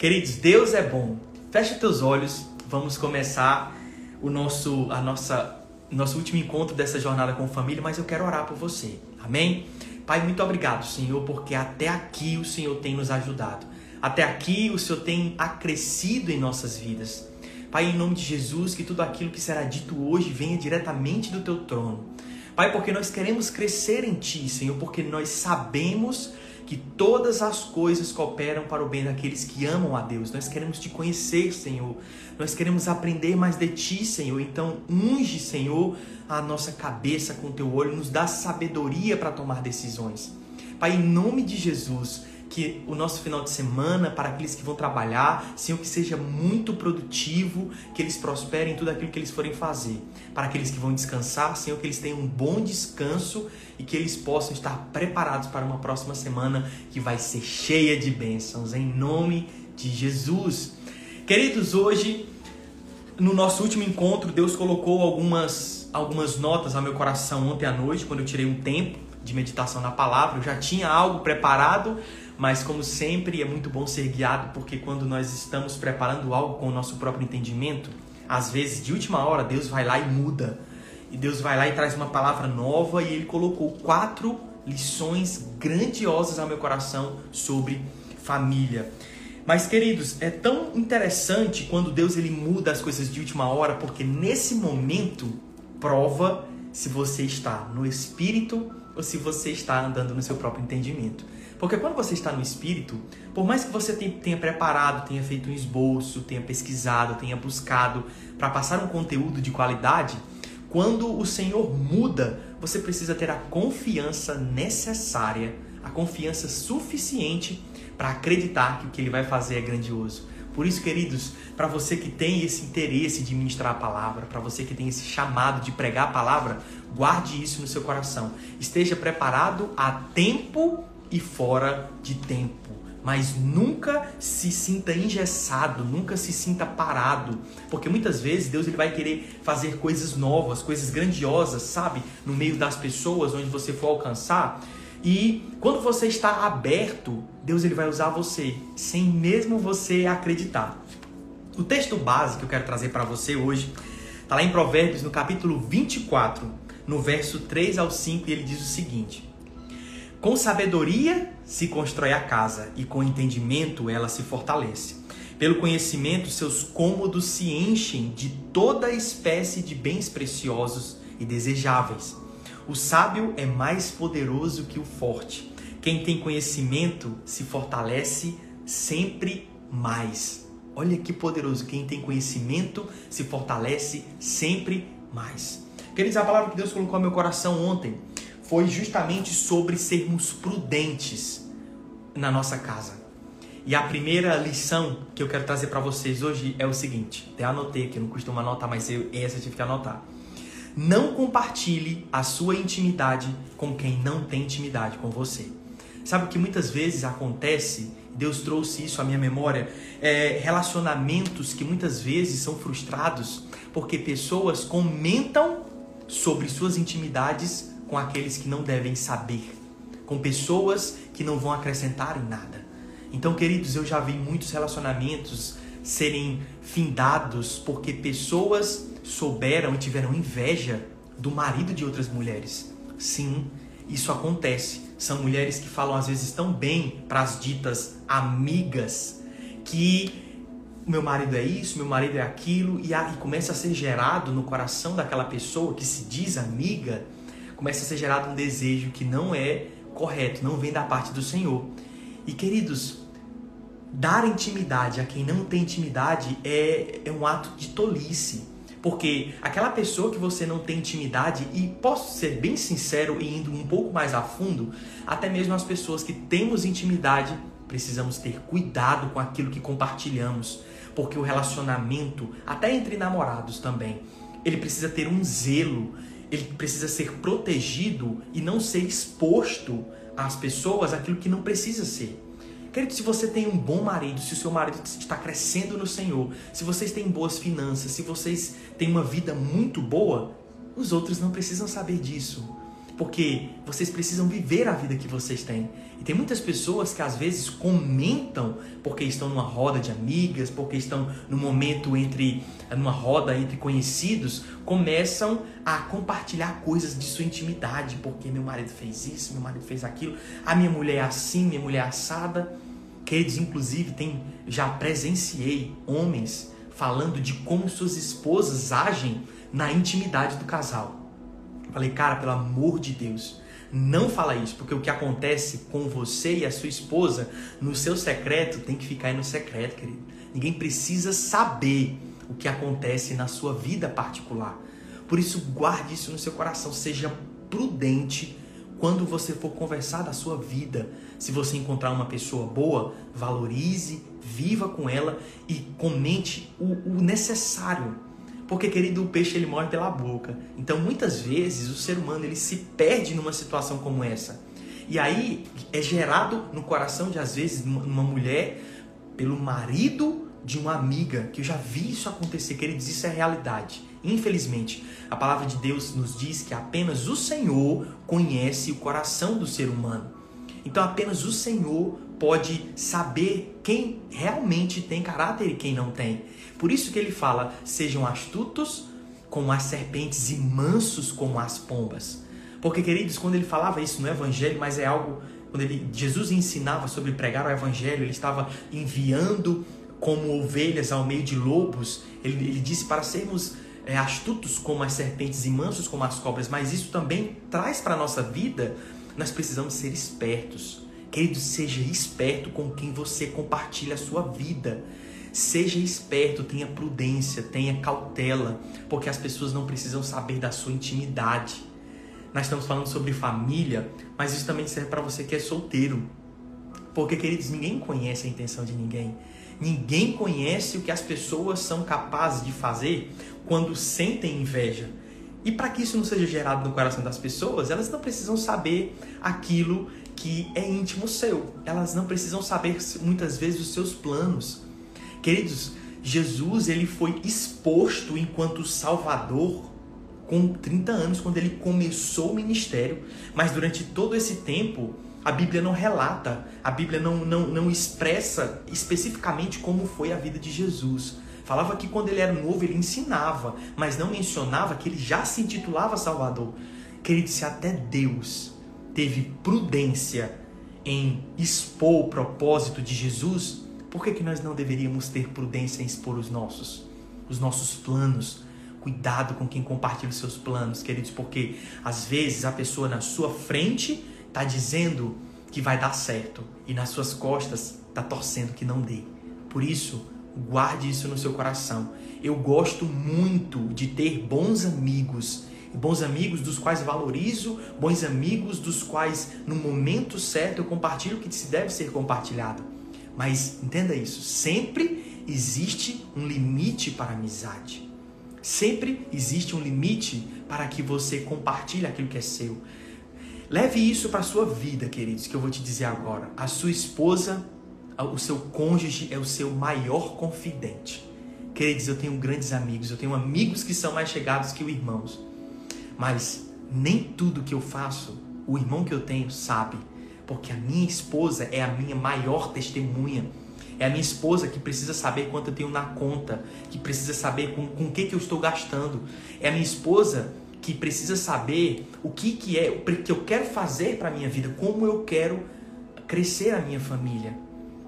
Queridos, Deus é bom. Fecha teus olhos, vamos começar o nosso, a nossa, nosso último encontro dessa jornada com família, mas eu quero orar por você. Amém? Pai, muito obrigado, Senhor, porque até aqui o Senhor tem nos ajudado. Até aqui o Senhor tem acrescido em nossas vidas. Pai, em nome de Jesus, que tudo aquilo que será dito hoje venha diretamente do teu trono. Pai, porque nós queremos crescer em Ti, Senhor, porque nós sabemos que todas as coisas cooperam para o bem daqueles que amam a Deus. Nós queremos te conhecer, Senhor. Nós queremos aprender mais de ti, Senhor. Então, unge, Senhor, a nossa cabeça com teu olho, nos dá sabedoria para tomar decisões. Pai, em nome de Jesus, que o nosso final de semana, para aqueles que vão trabalhar, Senhor, que seja muito produtivo, que eles prosperem em tudo aquilo que eles forem fazer. Para aqueles que vão descansar, Senhor, que eles tenham um bom descanso e que eles possam estar preparados para uma próxima semana que vai ser cheia de bênçãos, em nome de Jesus. Queridos, hoje, no nosso último encontro, Deus colocou algumas, algumas notas ao meu coração ontem à noite, quando eu tirei um tempo de meditação na palavra. Eu já tinha algo preparado, mas como sempre é muito bom ser guiado, porque quando nós estamos preparando algo com o nosso próprio entendimento, às vezes de última hora Deus vai lá e muda. E Deus vai lá e traz uma palavra nova e ele colocou quatro lições grandiosas ao meu coração sobre família. Mas queridos, é tão interessante quando Deus ele muda as coisas de última hora, porque nesse momento prova se você está no espírito ou se você está andando no seu próprio entendimento. Porque quando você está no espírito, por mais que você tenha preparado, tenha feito um esboço, tenha pesquisado, tenha buscado para passar um conteúdo de qualidade, quando o Senhor muda, você precisa ter a confiança necessária, a confiança suficiente para acreditar que o que ele vai fazer é grandioso. Por isso, queridos, para você que tem esse interesse de ministrar a palavra, para você que tem esse chamado de pregar a palavra, guarde isso no seu coração. Esteja preparado a tempo e fora de tempo. Mas nunca se sinta engessado, nunca se sinta parado, porque muitas vezes Deus ele vai querer fazer coisas novas, coisas grandiosas, sabe, no meio das pessoas onde você for alcançar. E quando você está aberto, Deus ele vai usar você, sem mesmo você acreditar. O texto base que eu quero trazer para você hoje está lá em Provérbios, no capítulo 24, no verso 3 ao 5, e ele diz o seguinte: com sabedoria se constrói a casa e com entendimento ela se fortalece. Pelo conhecimento, seus cômodos se enchem de toda espécie de bens preciosos e desejáveis. O sábio é mais poderoso que o forte. Quem tem conhecimento se fortalece sempre mais. Olha que poderoso. Quem tem conhecimento se fortalece sempre mais. Queridos, a palavra que Deus colocou no meu coração ontem foi justamente sobre sermos prudentes na nossa casa. E a primeira lição que eu quero trazer para vocês hoje é o seguinte: até anotei aqui, não costumo anotar, mas eu, essa eu tive que anotar. Não compartilhe a sua intimidade com quem não tem intimidade com você. Sabe o que muitas vezes acontece? Deus trouxe isso à minha memória. É, relacionamentos que muitas vezes são frustrados porque pessoas comentam sobre suas intimidades com aqueles que não devem saber, com pessoas que não vão acrescentar em nada. Então, queridos, eu já vi muitos relacionamentos serem findados porque pessoas souberam e tiveram inveja do marido de outras mulheres. Sim, isso acontece. São mulheres que falam às vezes tão bem para as ditas amigas que meu marido é isso, meu marido é aquilo, e, a, e começa a ser gerado no coração daquela pessoa que se diz amiga começa a ser gerado um desejo que não é correto, não vem da parte do Senhor. E queridos, dar intimidade a quem não tem intimidade é, é um ato de tolice. Porque aquela pessoa que você não tem intimidade, e posso ser bem sincero e indo um pouco mais a fundo, até mesmo as pessoas que temos intimidade, precisamos ter cuidado com aquilo que compartilhamos. Porque o relacionamento, até entre namorados também, ele precisa ter um zelo ele precisa ser protegido e não ser exposto às pessoas aquilo que não precisa ser. Querido, se você tem um bom marido, se o seu marido está crescendo no Senhor, se vocês têm boas finanças, se vocês têm uma vida muito boa, os outros não precisam saber disso. Porque vocês precisam viver a vida que vocês têm. E tem muitas pessoas que às vezes comentam porque estão numa roda de amigas, porque estão num momento entre numa roda entre conhecidos, começam a compartilhar coisas de sua intimidade, porque meu marido fez isso, meu marido fez aquilo, a minha mulher é assim, minha mulher é assada. Queridos, inclusive, tem já presenciei homens falando de como suas esposas agem na intimidade do casal. Falei, cara, pelo amor de Deus, não fala isso, porque o que acontece com você e a sua esposa no seu secreto tem que ficar aí no secreto, querido. Ninguém precisa saber o que acontece na sua vida particular. Por isso, guarde isso no seu coração, seja prudente quando você for conversar da sua vida. Se você encontrar uma pessoa boa, valorize, viva com ela e comente o, o necessário porque, querido, o peixe ele morre pela boca. Então, muitas vezes, o ser humano ele se perde numa situação como essa. E aí é gerado no coração de, às vezes, uma mulher pelo marido de uma amiga, que eu já vi isso acontecer, queridos, isso é realidade. Infelizmente, a palavra de Deus nos diz que apenas o Senhor conhece o coração do ser humano. Então, apenas o Senhor pode saber quem realmente tem caráter e quem não tem. Por isso que ele fala: sejam astutos como as serpentes e mansos como as pombas. Porque, queridos, quando ele falava isso no Evangelho, mas é algo. Quando ele, Jesus ensinava sobre pregar o Evangelho, ele estava enviando como ovelhas ao meio de lobos. Ele, ele disse para sermos é, astutos como as serpentes e mansos como as cobras. Mas isso também traz para a nossa vida, nós precisamos ser espertos. Querido, seja esperto com quem você compartilha a sua vida. Seja esperto, tenha prudência, tenha cautela, porque as pessoas não precisam saber da sua intimidade. Nós estamos falando sobre família, mas isso também serve para você que é solteiro. Porque, queridos, ninguém conhece a intenção de ninguém. Ninguém conhece o que as pessoas são capazes de fazer quando sentem inveja. E para que isso não seja gerado no coração das pessoas, elas não precisam saber aquilo que é íntimo seu. Elas não precisam saber muitas vezes os seus planos. Queridos, Jesus ele foi exposto enquanto Salvador com 30 anos, quando ele começou o ministério, mas durante todo esse tempo a Bíblia não relata, a Bíblia não, não, não expressa especificamente como foi a vida de Jesus. Falava que quando ele era novo ele ensinava, mas não mencionava que ele já se intitulava Salvador. Querido, se até Deus teve prudência em expor o propósito de Jesus, por que, que nós não deveríamos ter prudência em expor os nossos, os nossos planos? Cuidado com quem compartilha os seus planos, queridos, porque às vezes a pessoa na sua frente está dizendo que vai dar certo e nas suas costas está torcendo que não dê. Por isso, guarde isso no seu coração. Eu gosto muito de ter bons amigos, bons amigos dos quais valorizo, bons amigos dos quais no momento certo eu compartilho o que se deve ser compartilhado. Mas entenda isso, sempre existe um limite para a amizade. Sempre existe um limite para que você compartilhe aquilo que é seu. Leve isso para a sua vida, queridos, que eu vou te dizer agora. A sua esposa, o seu cônjuge é o seu maior confidente. Queridos, eu tenho grandes amigos, eu tenho amigos que são mais chegados que os irmãos. Mas nem tudo que eu faço, o irmão que eu tenho sabe porque a minha esposa é a minha maior testemunha. É a minha esposa que precisa saber quanto eu tenho na conta, que precisa saber com, o que, que eu estou gastando. É a minha esposa que precisa saber o que, que é, o que eu quero fazer para a minha vida, como eu quero crescer a minha família.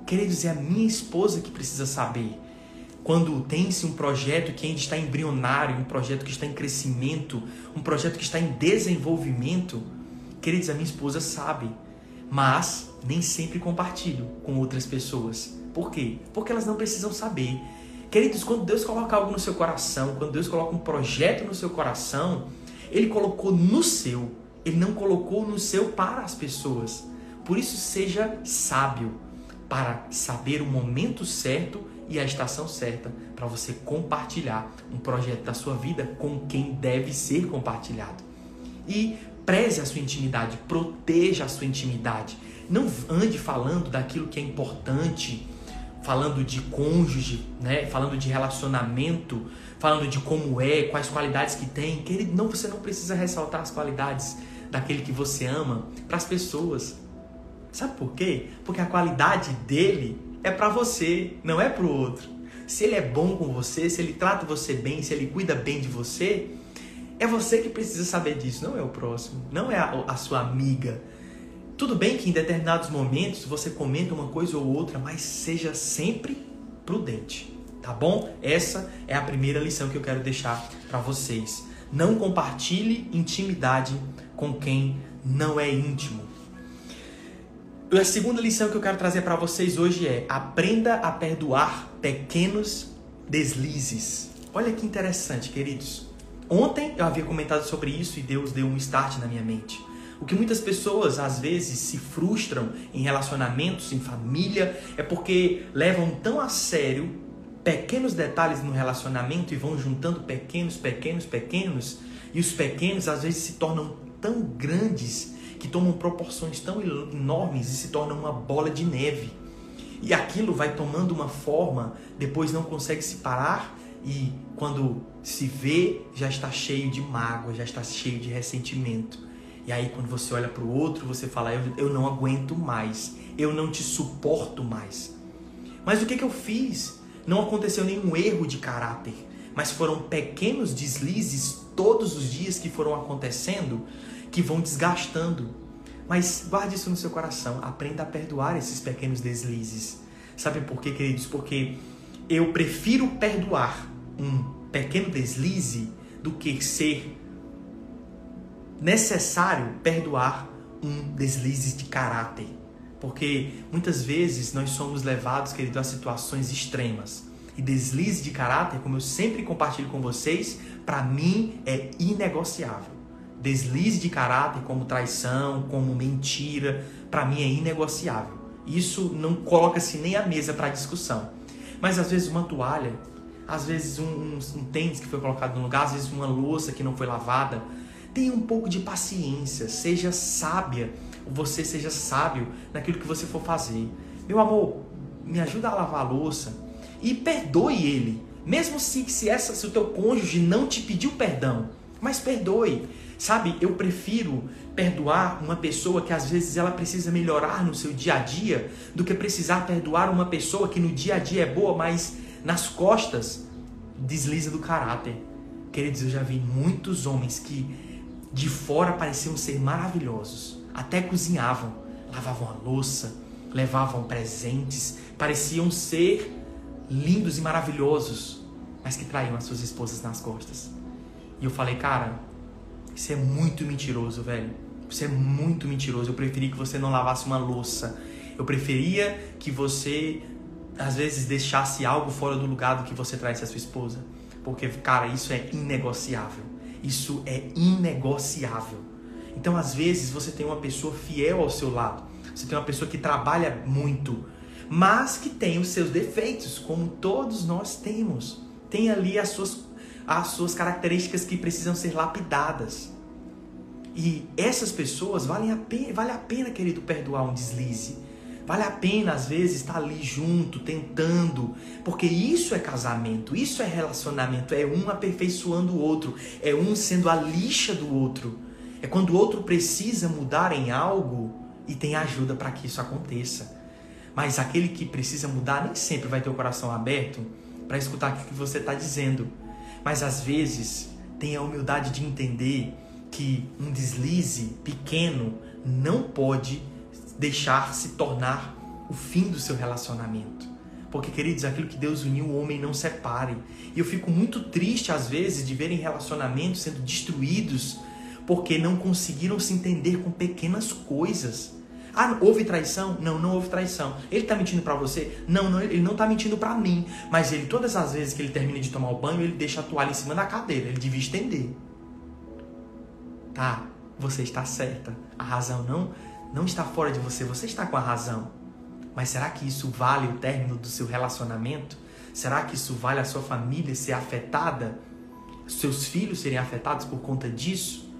Queridos, é a minha esposa que precisa saber. Quando tem-se um projeto que ainda está embrionário, um projeto que está em crescimento, um projeto que está em desenvolvimento, queridos, a minha esposa sabe mas nem sempre compartilho com outras pessoas. Por quê? Porque elas não precisam saber. Queridos, quando Deus coloca algo no seu coração, quando Deus coloca um projeto no seu coração, Ele colocou no seu, Ele não colocou no seu para as pessoas. Por isso, seja sábio para saber o momento certo e a estação certa para você compartilhar um projeto da sua vida com quem deve ser compartilhado. E Preze a sua intimidade, proteja a sua intimidade. Não ande falando daquilo que é importante, falando de cônjuge, né? falando de relacionamento, falando de como é, quais qualidades que tem. Querido, não, você não precisa ressaltar as qualidades daquele que você ama para as pessoas. Sabe por quê? Porque a qualidade dele é para você, não é para o outro. Se ele é bom com você, se ele trata você bem, se ele cuida bem de você, é você que precisa saber disso, não é o próximo, não é a, a sua amiga. Tudo bem que em determinados momentos você comenta uma coisa ou outra, mas seja sempre prudente, tá bom? Essa é a primeira lição que eu quero deixar para vocês. Não compartilhe intimidade com quem não é íntimo. A segunda lição que eu quero trazer para vocês hoje é: aprenda a perdoar pequenos deslizes. Olha que interessante, queridos. Ontem eu havia comentado sobre isso e Deus deu um start na minha mente. O que muitas pessoas às vezes se frustram em relacionamentos, em família, é porque levam tão a sério pequenos detalhes no relacionamento e vão juntando pequenos, pequenos, pequenos, e os pequenos às vezes se tornam tão grandes que tomam proporções tão enormes e se tornam uma bola de neve. E aquilo vai tomando uma forma, depois não consegue se parar e quando se vê já está cheio de mágoa, já está cheio de ressentimento. E aí quando você olha para o outro, você fala: eu, eu não aguento mais, eu não te suporto mais. Mas o que, que eu fiz? Não aconteceu nenhum erro de caráter, mas foram pequenos deslizes todos os dias que foram acontecendo que vão desgastando. Mas guarde isso no seu coração, aprenda a perdoar esses pequenos deslizes. Sabe por quê, queridos? Porque eu prefiro perdoar um pequeno deslize do que ser necessário perdoar um deslize de caráter. Porque muitas vezes nós somos levados, querido, a situações extremas. E deslize de caráter, como eu sempre compartilho com vocês, para mim é inegociável deslize de caráter como traição, como mentira, para mim é inegociável. Isso não coloca-se nem à mesa para discussão. Mas às vezes uma toalha, às vezes um, um, um, tênis que foi colocado no lugar, às vezes uma louça que não foi lavada. Tenha um pouco de paciência, seja sábia, você seja sábio naquilo que você for fazer. Meu amor, me ajuda a lavar a louça e perdoe ele. Mesmo se, se, essa, se o teu cônjuge não te pediu perdão, mas perdoe. Sabe, eu prefiro perdoar uma pessoa que às vezes ela precisa melhorar no seu dia a dia do que precisar perdoar uma pessoa que no dia a dia é boa, mas nas costas desliza do caráter. Queridos, eu já vi muitos homens que de fora pareciam ser maravilhosos, até cozinhavam, lavavam a louça, levavam presentes, pareciam ser lindos e maravilhosos, mas que traíam as suas esposas nas costas. E eu falei, cara, isso é muito mentiroso, velho. Isso é muito mentiroso. Eu preferia que você não lavasse uma louça. Eu preferia que você, às vezes, deixasse algo fora do lugar do que você traz a sua esposa. Porque, cara, isso é inegociável. Isso é inegociável. Então, às vezes, você tem uma pessoa fiel ao seu lado. Você tem uma pessoa que trabalha muito, mas que tem os seus defeitos, como todos nós temos. Tem ali as suas as suas características que precisam ser lapidadas. E essas pessoas valem a pena, vale a pena, querido, perdoar um deslize. Vale a pena, às vezes, estar ali junto, tentando, porque isso é casamento, isso é relacionamento, é um aperfeiçoando o outro, é um sendo a lixa do outro. É quando o outro precisa mudar em algo e tem ajuda para que isso aconteça. Mas aquele que precisa mudar nem sempre vai ter o coração aberto para escutar o que você está dizendo. Mas às vezes tem a humildade de entender que um deslize pequeno não pode deixar se tornar o fim do seu relacionamento. Porque, queridos, aquilo que Deus uniu, o homem não separe. E eu fico muito triste, às vezes, de verem relacionamentos sendo destruídos porque não conseguiram se entender com pequenas coisas. Ah, houve traição? Não, não houve traição. Ele está mentindo para você? Não, não, ele não está mentindo para mim. Mas ele, todas as vezes que ele termina de tomar o banho, ele deixa a toalha em cima da cadeira. Ele devia estender. Tá, você está certa. A razão não, não está fora de você, você está com a razão. Mas será que isso vale o término do seu relacionamento? Será que isso vale a sua família ser afetada? Seus filhos serem afetados por conta disso?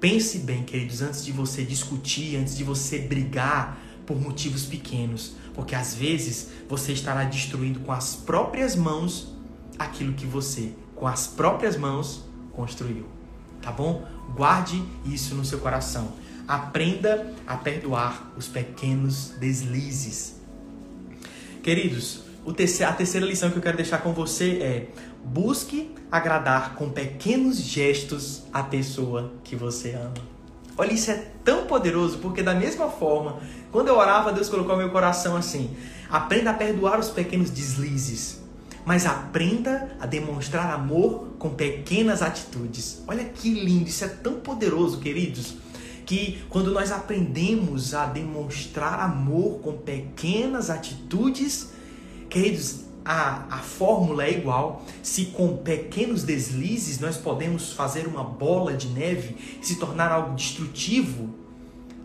Pense bem, queridos, antes de você discutir, antes de você brigar por motivos pequenos, porque às vezes você estará destruindo com as próprias mãos aquilo que você, com as próprias mãos, construiu. tá bom? Guarde isso no seu coração. Aprenda a perdoar os pequenos deslizes. Queridos, a terceira lição que eu quero deixar com você é: busque agradar com pequenos gestos a pessoa que você ama. Olha, isso é tão poderoso, porque da mesma forma, quando eu orava, Deus colocou meu coração assim: aprenda a perdoar os pequenos deslizes, mas aprenda a demonstrar amor com pequenas atitudes. Olha que lindo, isso é tão poderoso, queridos, que quando nós aprendemos a demonstrar amor com pequenas atitudes, queridos, a, a fórmula é igual. Se com pequenos deslizes nós podemos fazer uma bola de neve se tornar algo destrutivo,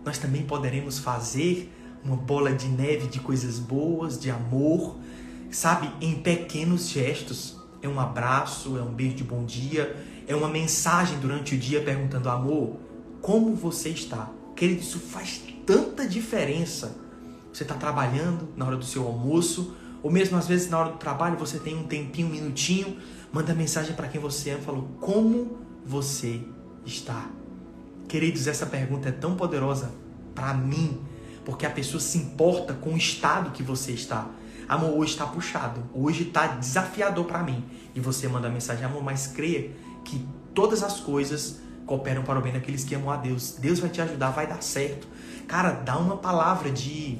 nós também poderemos fazer uma bola de neve de coisas boas, de amor, sabe, em pequenos gestos. É um abraço, é um beijo de bom dia, é uma mensagem durante o dia perguntando: amor, como você está? Querido, isso faz tanta diferença. Você está trabalhando na hora do seu almoço, ou mesmo às vezes na hora do trabalho você tem um tempinho, um minutinho, manda mensagem para quem você ama, falou: como você está? Queridos, essa pergunta é tão poderosa para mim, porque a pessoa se importa com o estado que você está. Amor, hoje está puxado, hoje está desafiador para mim. E você manda mensagem, amor, mas creia que todas as coisas cooperam para o bem daqueles que amam a Deus. Deus vai te ajudar, vai dar certo. Cara, dá uma palavra de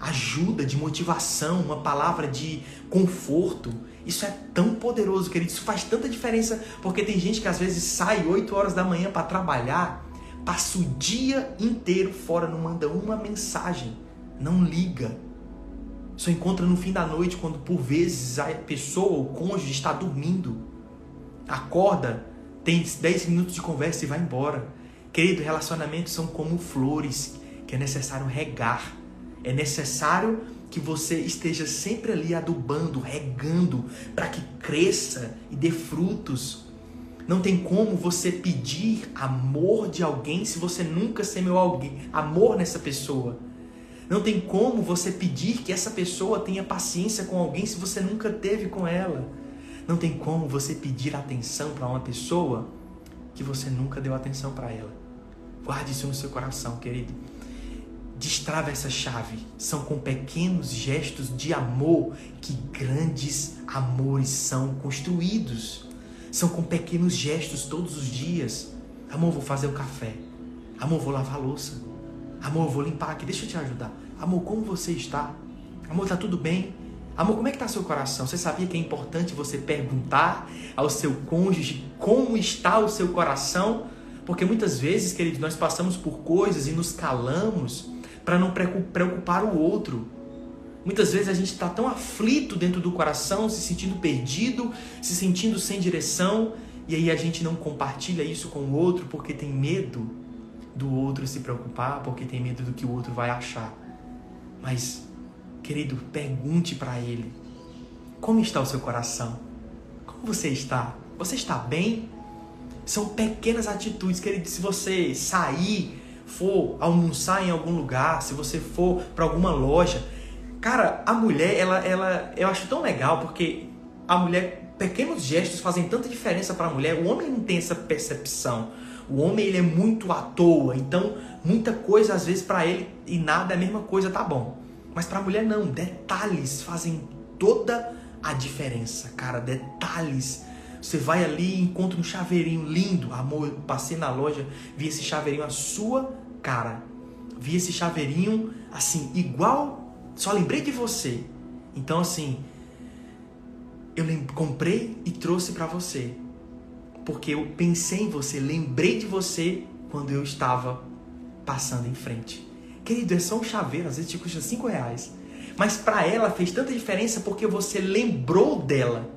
ajuda, de motivação, uma palavra de conforto. Isso é tão poderoso, querido. Isso faz tanta diferença, porque tem gente que às vezes sai 8 horas da manhã para trabalhar, passa o dia inteiro fora, não manda uma mensagem, não liga. Só encontra no fim da noite, quando por vezes a pessoa, o cônjuge, está dormindo. Acorda, tem 10 minutos de conversa e vai embora. Querido, relacionamentos são como flores que é necessário regar é necessário que você esteja sempre ali adubando, regando, para que cresça e dê frutos. Não tem como você pedir amor de alguém se você nunca semeou alguém, amor nessa pessoa. Não tem como você pedir que essa pessoa tenha paciência com alguém se você nunca teve com ela. Não tem como você pedir atenção para uma pessoa que você nunca deu atenção para ela. Guarde isso no seu coração, querido destrava essa chave. São com pequenos gestos de amor que grandes amores são construídos. São com pequenos gestos todos os dias. Amor, vou fazer o café. Amor, vou lavar a louça. Amor, vou limpar aqui. Deixa eu te ajudar. Amor, como você está? Amor, tá tudo bem? Amor, como é que tá seu coração? Você sabia que é importante você perguntar ao seu cônjuge como está o seu coração? Porque muitas vezes, queridos, nós passamos por coisas e nos calamos para não preocupar o outro. Muitas vezes a gente está tão aflito dentro do coração, se sentindo perdido, se sentindo sem direção, e aí a gente não compartilha isso com o outro porque tem medo do outro se preocupar, porque tem medo do que o outro vai achar. Mas, querido, pergunte para ele: como está o seu coração? Como você está? Você está bem? São pequenas atitudes, querido. Se você sair for almoçar em algum lugar, se você for para alguma loja, cara, a mulher, ela, ela, eu acho tão legal porque a mulher, pequenos gestos fazem tanta diferença para a mulher. O homem não tem essa percepção. O homem ele é muito à toa, então muita coisa às vezes para ele e nada é a mesma coisa, tá bom. Mas para a mulher não, detalhes fazem toda a diferença, cara, detalhes. Você vai ali e encontra um chaveirinho lindo. Amor, eu passei na loja, vi esse chaveirinho, a sua cara, vi esse chaveirinho assim, igual, só lembrei de você. Então assim, eu comprei e trouxe para você. Porque eu pensei em você, lembrei de você quando eu estava passando em frente. Querido, é só um chaveiro, às vezes te custa 5 reais. Mas para ela fez tanta diferença porque você lembrou dela.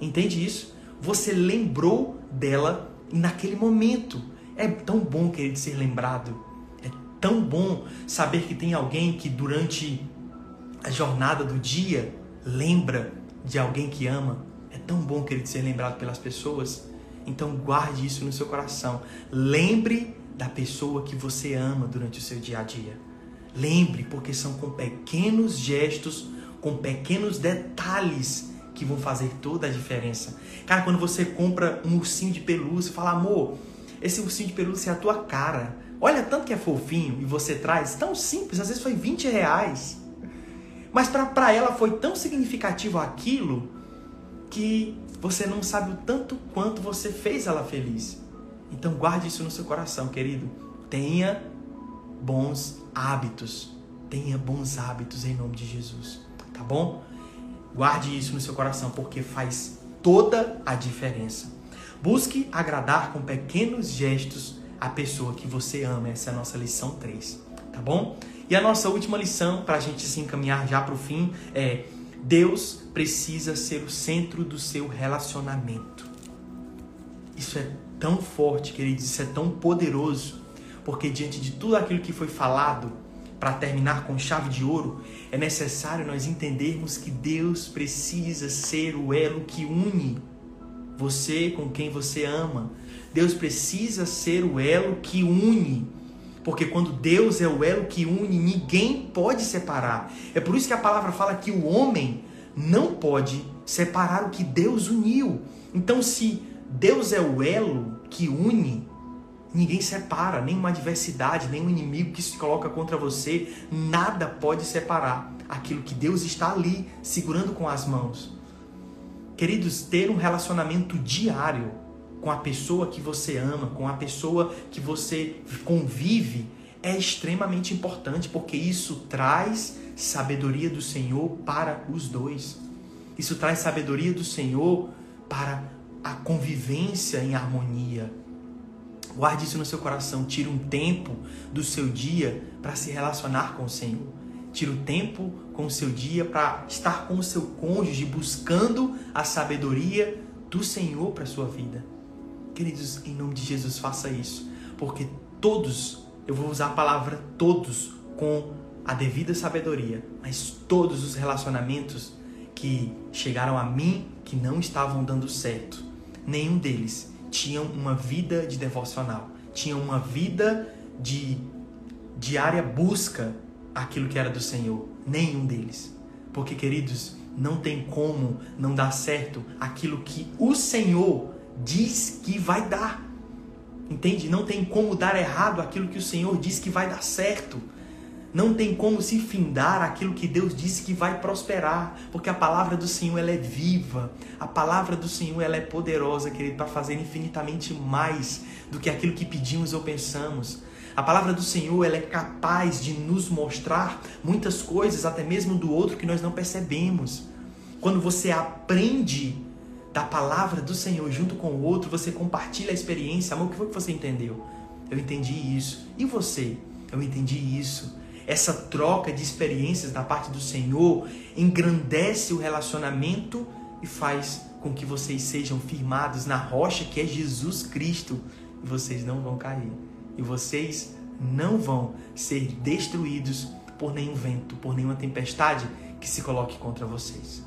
Entende isso? Você lembrou dela naquele momento. É tão bom, querido, ser lembrado tão bom saber que tem alguém que durante a jornada do dia lembra de alguém que ama. É tão bom, querer ser lembrado pelas pessoas. Então guarde isso no seu coração. Lembre da pessoa que você ama durante o seu dia a dia. Lembre, porque são com pequenos gestos, com pequenos detalhes que vão fazer toda a diferença. Cara, quando você compra um ursinho de pelúcia, fala, amor, esse ursinho de pelúcia é a tua cara. Olha tanto que é fofinho e você traz, tão simples, às vezes foi 20 reais. Mas para ela foi tão significativo aquilo que você não sabe o tanto quanto você fez ela feliz. Então guarde isso no seu coração, querido. Tenha bons hábitos. Tenha bons hábitos em nome de Jesus. Tá bom? Guarde isso no seu coração porque faz toda a diferença. Busque agradar com pequenos gestos a pessoa que você ama. Essa é a nossa lição 3. Tá bom? E a nossa última lição, para a gente se encaminhar já para o fim, é: Deus precisa ser o centro do seu relacionamento. Isso é tão forte, queridos, isso é tão poderoso, porque diante de tudo aquilo que foi falado, para terminar com chave de ouro, é necessário nós entendermos que Deus precisa ser o elo que une você com quem você ama. Deus precisa ser o elo que une porque quando Deus é o elo que une, ninguém pode separar. É por isso que a palavra fala que o homem não pode separar o que Deus uniu. Então, se Deus é o elo que une, ninguém separa, nenhuma adversidade, nenhum inimigo que se coloca contra você, nada pode separar aquilo que Deus está ali segurando com as mãos. Queridos, ter um relacionamento diário com a pessoa que você ama, com a pessoa que você convive, é extremamente importante, porque isso traz sabedoria do Senhor para os dois. Isso traz sabedoria do Senhor para a convivência em harmonia. Guarde isso no seu coração. Tire um tempo do seu dia para se relacionar com o Senhor. Tire o tempo com o seu dia para estar com o seu cônjuge, buscando a sabedoria do Senhor para a sua vida. Queridos, em nome de Jesus, faça isso, porque todos, eu vou usar a palavra todos com a devida sabedoria, mas todos os relacionamentos que chegaram a mim que não estavam dando certo, nenhum deles tinham uma vida de devocional, tinham uma vida de diária busca aquilo que era do Senhor, nenhum deles. Porque, queridos, não tem como não dar certo aquilo que o Senhor diz que vai dar. Entende? Não tem como dar errado aquilo que o Senhor diz que vai dar certo. Não tem como se findar aquilo que Deus disse que vai prosperar, porque a palavra do Senhor ela é viva. A palavra do Senhor ela é poderosa, querido, para fazer infinitamente mais do que aquilo que pedimos ou pensamos. A palavra do Senhor ela é capaz de nos mostrar muitas coisas, até mesmo do outro que nós não percebemos. Quando você aprende da palavra do Senhor junto com o outro, você compartilha a experiência. Amor, o que foi que você entendeu? Eu entendi isso. E você? Eu entendi isso. Essa troca de experiências da parte do Senhor engrandece o relacionamento e faz com que vocês sejam firmados na rocha que é Jesus Cristo. E vocês não vão cair. E vocês não vão ser destruídos por nenhum vento, por nenhuma tempestade que se coloque contra vocês.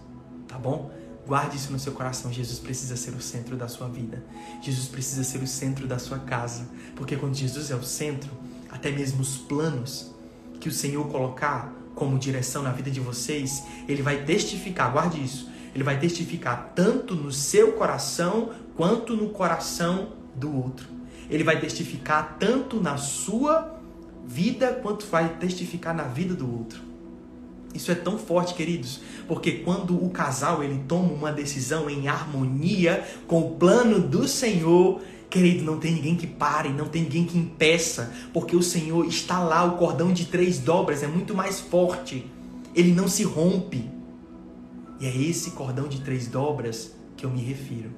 Tá bom? Guarde isso no seu coração. Jesus precisa ser o centro da sua vida. Jesus precisa ser o centro da sua casa. Porque quando Jesus é o centro, até mesmo os planos que o Senhor colocar como direção na vida de vocês, ele vai testificar, guarde isso. Ele vai testificar tanto no seu coração quanto no coração do outro. Ele vai testificar tanto na sua vida quanto vai testificar na vida do outro. Isso é tão forte, queridos, porque quando o casal ele toma uma decisão em harmonia com o plano do Senhor, querido, não tem ninguém que pare, não tem ninguém que impeça, porque o Senhor está lá, o cordão de três dobras é muito mais forte. Ele não se rompe. E é esse cordão de três dobras que eu me refiro.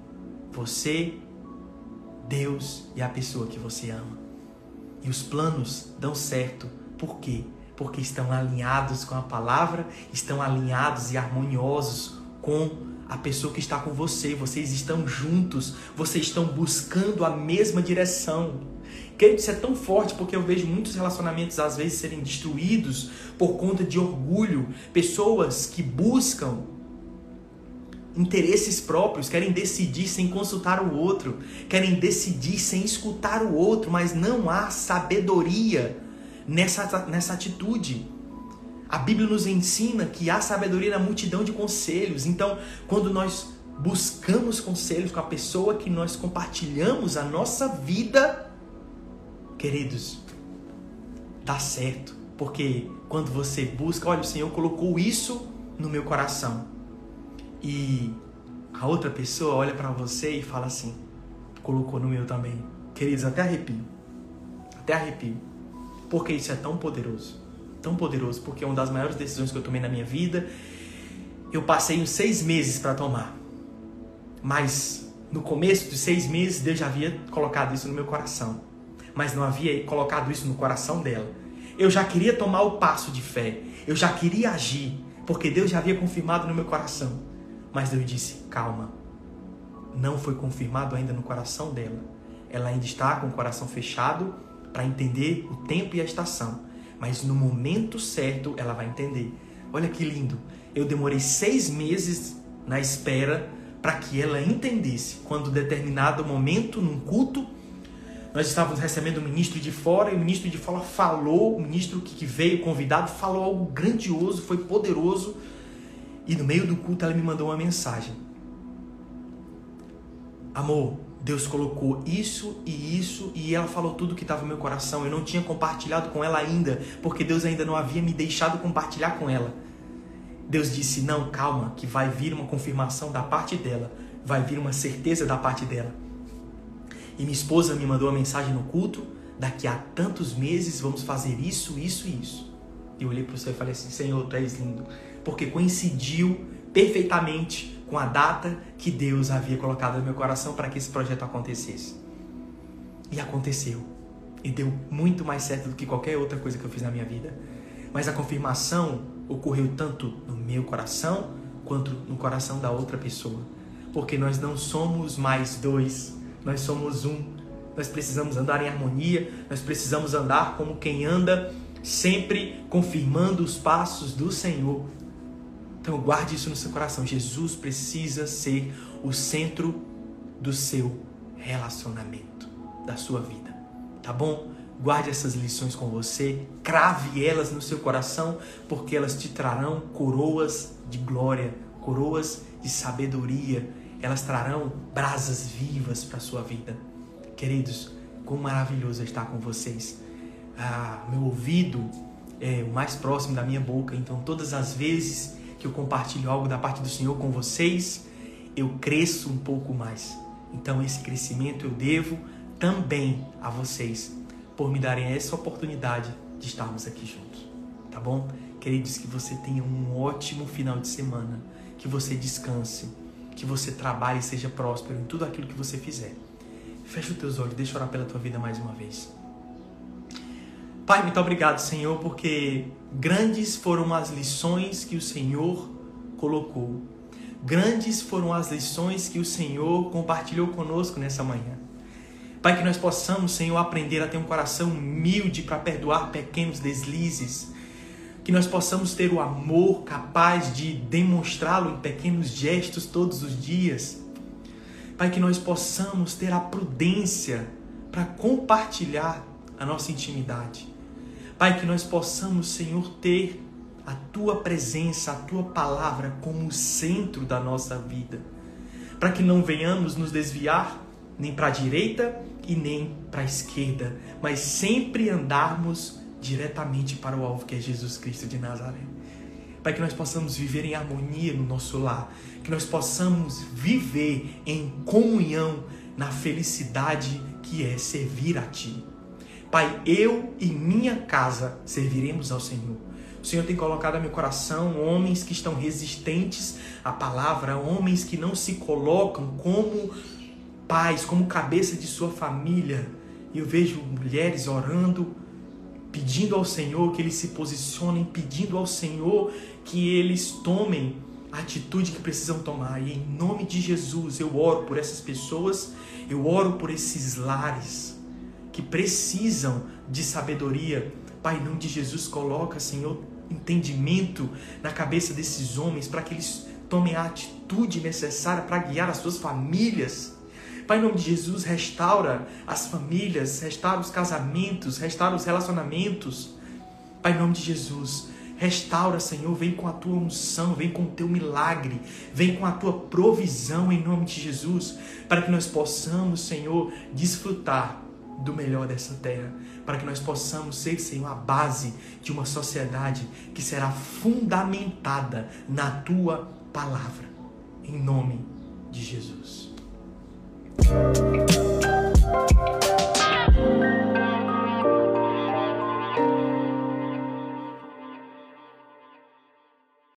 Você, Deus e a pessoa que você ama. E os planos dão certo. Por quê? porque estão alinhados com a palavra, estão alinhados e harmoniosos com a pessoa que está com você. Vocês estão juntos, vocês estão buscando a mesma direção. Querido, isso é tão forte porque eu vejo muitos relacionamentos às vezes serem destruídos por conta de orgulho, pessoas que buscam interesses próprios, querem decidir sem consultar o outro, querem decidir sem escutar o outro, mas não há sabedoria nessa, nessa atitude. A Bíblia nos ensina que há sabedoria na multidão de conselhos. Então, quando nós buscamos conselhos com a pessoa que nós compartilhamos a nossa vida, queridos, dá certo. Porque quando você busca, olha, o Senhor colocou isso no meu coração. E a outra pessoa olha para você e fala assim: colocou no meu também. Queridos, até arrepio. Até arrepio. Porque isso é tão poderoso. Tão poderoso, porque é uma das maiores decisões que eu tomei na minha vida. Eu passei uns seis meses para tomar. Mas no começo dos seis meses, Deus já havia colocado isso no meu coração. Mas não havia colocado isso no coração dela. Eu já queria tomar o passo de fé. Eu já queria agir. Porque Deus já havia confirmado no meu coração. Mas Deus disse: calma. Não foi confirmado ainda no coração dela. Ela ainda está com o coração fechado para entender o tempo e a estação. Mas no momento certo ela vai entender. Olha que lindo. Eu demorei seis meses na espera para que ela entendesse. Quando determinado momento, num culto, nós estávamos recebendo o ministro de fora e o ministro de fora falou, o ministro que veio convidado falou algo grandioso, foi poderoso. E no meio do culto ela me mandou uma mensagem. Amor, Deus colocou isso e isso e ela falou tudo que estava no meu coração. Eu não tinha compartilhado com ela ainda, porque Deus ainda não havia me deixado compartilhar com ela. Deus disse: Não, calma, que vai vir uma confirmação da parte dela, vai vir uma certeza da parte dela. E minha esposa me mandou uma mensagem no culto: daqui a tantos meses vamos fazer isso, isso e isso. E eu olhei para o céu e falei assim: Senhor, tu és lindo. Porque coincidiu perfeitamente com a data que Deus havia colocado no meu coração para que esse projeto acontecesse. E aconteceu. E deu muito mais certo do que qualquer outra coisa que eu fiz na minha vida. Mas a confirmação ocorreu tanto no meu coração quanto no coração da outra pessoa. Porque nós não somos mais dois, nós somos um. Nós precisamos andar em harmonia, nós precisamos andar como quem anda, sempre confirmando os passos do Senhor. Então guarde isso no seu coração. Jesus precisa ser o centro do seu relacionamento, da sua vida. Tá bom? Guarde essas lições com você, crave elas no seu coração, porque elas te trarão coroas de glória, coroas de sabedoria elas trarão brasas vivas para a sua vida. Queridos, como maravilhoso estar com vocês. Ah, meu ouvido é o mais próximo da minha boca, então todas as vezes que eu compartilho algo da parte do Senhor com vocês, eu cresço um pouco mais. Então esse crescimento eu devo também a vocês por me darem essa oportunidade de estarmos aqui juntos. Tá bom? Queridos, que você tenha um ótimo final de semana, que você descanse que você trabalhe e seja próspero em tudo aquilo que você fizer. Fecha os teus olhos, deixa eu orar pela tua vida mais uma vez. Pai, muito obrigado, Senhor, porque grandes foram as lições que o Senhor colocou. Grandes foram as lições que o Senhor compartilhou conosco nessa manhã. Pai, que nós possamos, Senhor, aprender a ter um coração humilde para perdoar pequenos deslizes, que nós possamos ter o amor capaz de demonstrá-lo em pequenos gestos todos os dias. Pai, que nós possamos ter a prudência para compartilhar a nossa intimidade. Pai, que nós possamos, Senhor, ter a tua presença, a tua palavra como o centro da nossa vida, para que não venhamos nos desviar nem para a direita e nem para a esquerda, mas sempre andarmos diretamente para o alvo que é Jesus Cristo de Nazaré. Para que nós possamos viver em harmonia no nosso lar, que nós possamos viver em comunhão na felicidade que é servir a Ti. Pai, eu e minha casa serviremos ao Senhor. O Senhor tem colocado no meu coração homens que estão resistentes à palavra, homens que não se colocam como pais, como cabeça de sua família. Eu vejo mulheres orando pedindo ao Senhor que eles se posicionem, pedindo ao Senhor que eles tomem a atitude que precisam tomar. E em nome de Jesus eu oro por essas pessoas, eu oro por esses lares que precisam de sabedoria. Pai, em nome de Jesus, coloca, Senhor, entendimento na cabeça desses homens para que eles tomem a atitude necessária para guiar as suas famílias Pai, em nome de Jesus, restaura as famílias, restaura os casamentos, restaura os relacionamentos. Pai, em nome de Jesus, Restaura, Senhor, vem com a tua unção, vem com o teu milagre, vem com a tua provisão em nome de Jesus, para que nós possamos, Senhor, desfrutar do melhor dessa terra, para que nós possamos ser, Senhor, a base de uma sociedade que será fundamentada na tua palavra. Em nome de Jesus.